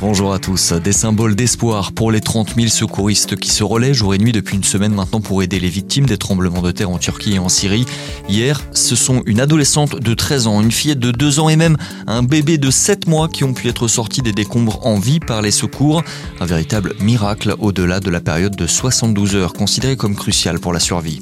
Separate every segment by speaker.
Speaker 1: Bonjour à tous. Des symboles d'espoir pour les 30 000 secouristes qui se relaient jour et nuit depuis une semaine maintenant pour aider les victimes des tremblements de terre en Turquie et en Syrie. Hier, ce sont une adolescente de 13 ans, une fillette de 2 ans et même un bébé de 7 mois qui ont pu être sortis des décombres en vie par les secours. Un véritable miracle au-delà de la période de 72 heures considérée comme cruciale pour la survie.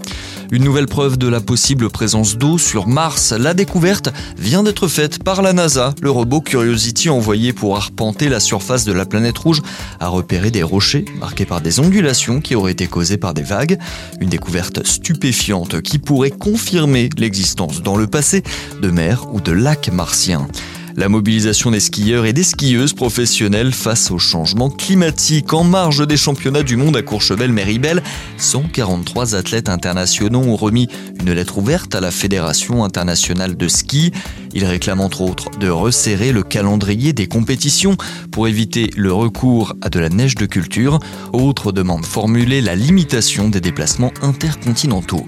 Speaker 1: Une nouvelle preuve de la possible présence d'eau sur Mars. La découverte vient d'être faite par la NASA. Le robot Curiosity envoyé pour arpenter la surface de la planète rouge a repéré des rochers marqués par des ondulations qui auraient été causées par des vagues. Une découverte stupéfiante qui pourrait confirmer l'existence dans le passé de mers ou de lacs martiens. La mobilisation des skieurs et des skieuses professionnelles face au changement climatique. En marge des championnats du monde à Courchevel-Méribel, 143 athlètes internationaux ont remis une lettre ouverte à la Fédération internationale de ski. Ils réclament entre autres de resserrer le calendrier des compétitions pour éviter le recours à de la neige de culture. Autre demande formulée, la limitation des déplacements intercontinentaux.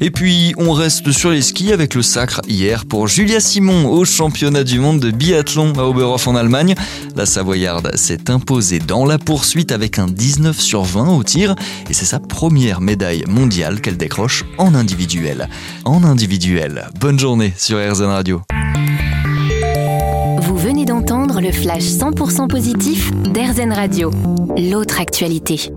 Speaker 1: Et puis, on reste sur les skis avec le sacre hier pour Julia Simon au championnat du monde de biathlon à Oberhof en Allemagne. La Savoyarde s'est imposée dans la poursuite avec un 19 sur 20 au tir et c'est sa première médaille mondiale qu'elle décroche en individuel. En individuel. Bonne journée sur RZN Radio.
Speaker 2: Vous venez d'entendre le flash 100% positif d'RZN Radio. L'autre actualité.